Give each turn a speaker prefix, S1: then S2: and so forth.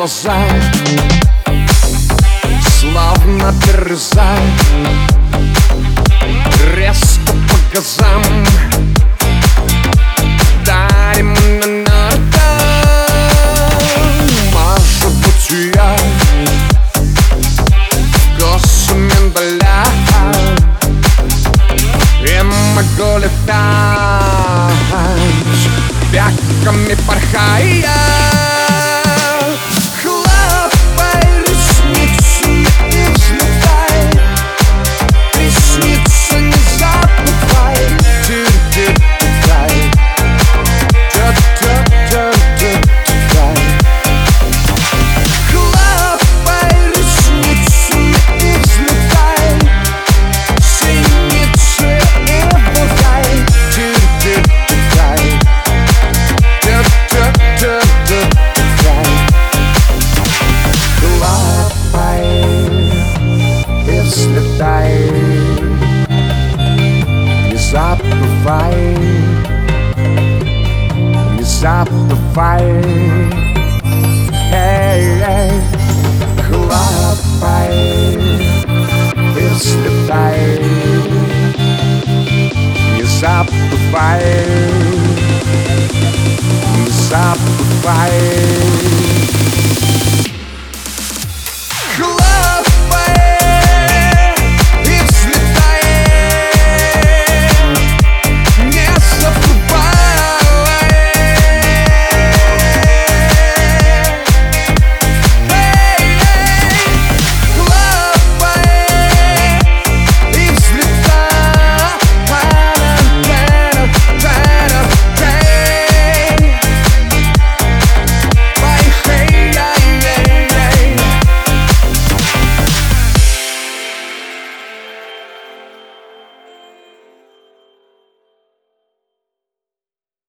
S1: глаза Словно дерза Резко по газам stop the fight. You stop the fight. Hey, hey, club fight. It's the fight. You stop the fight. You stop the fight.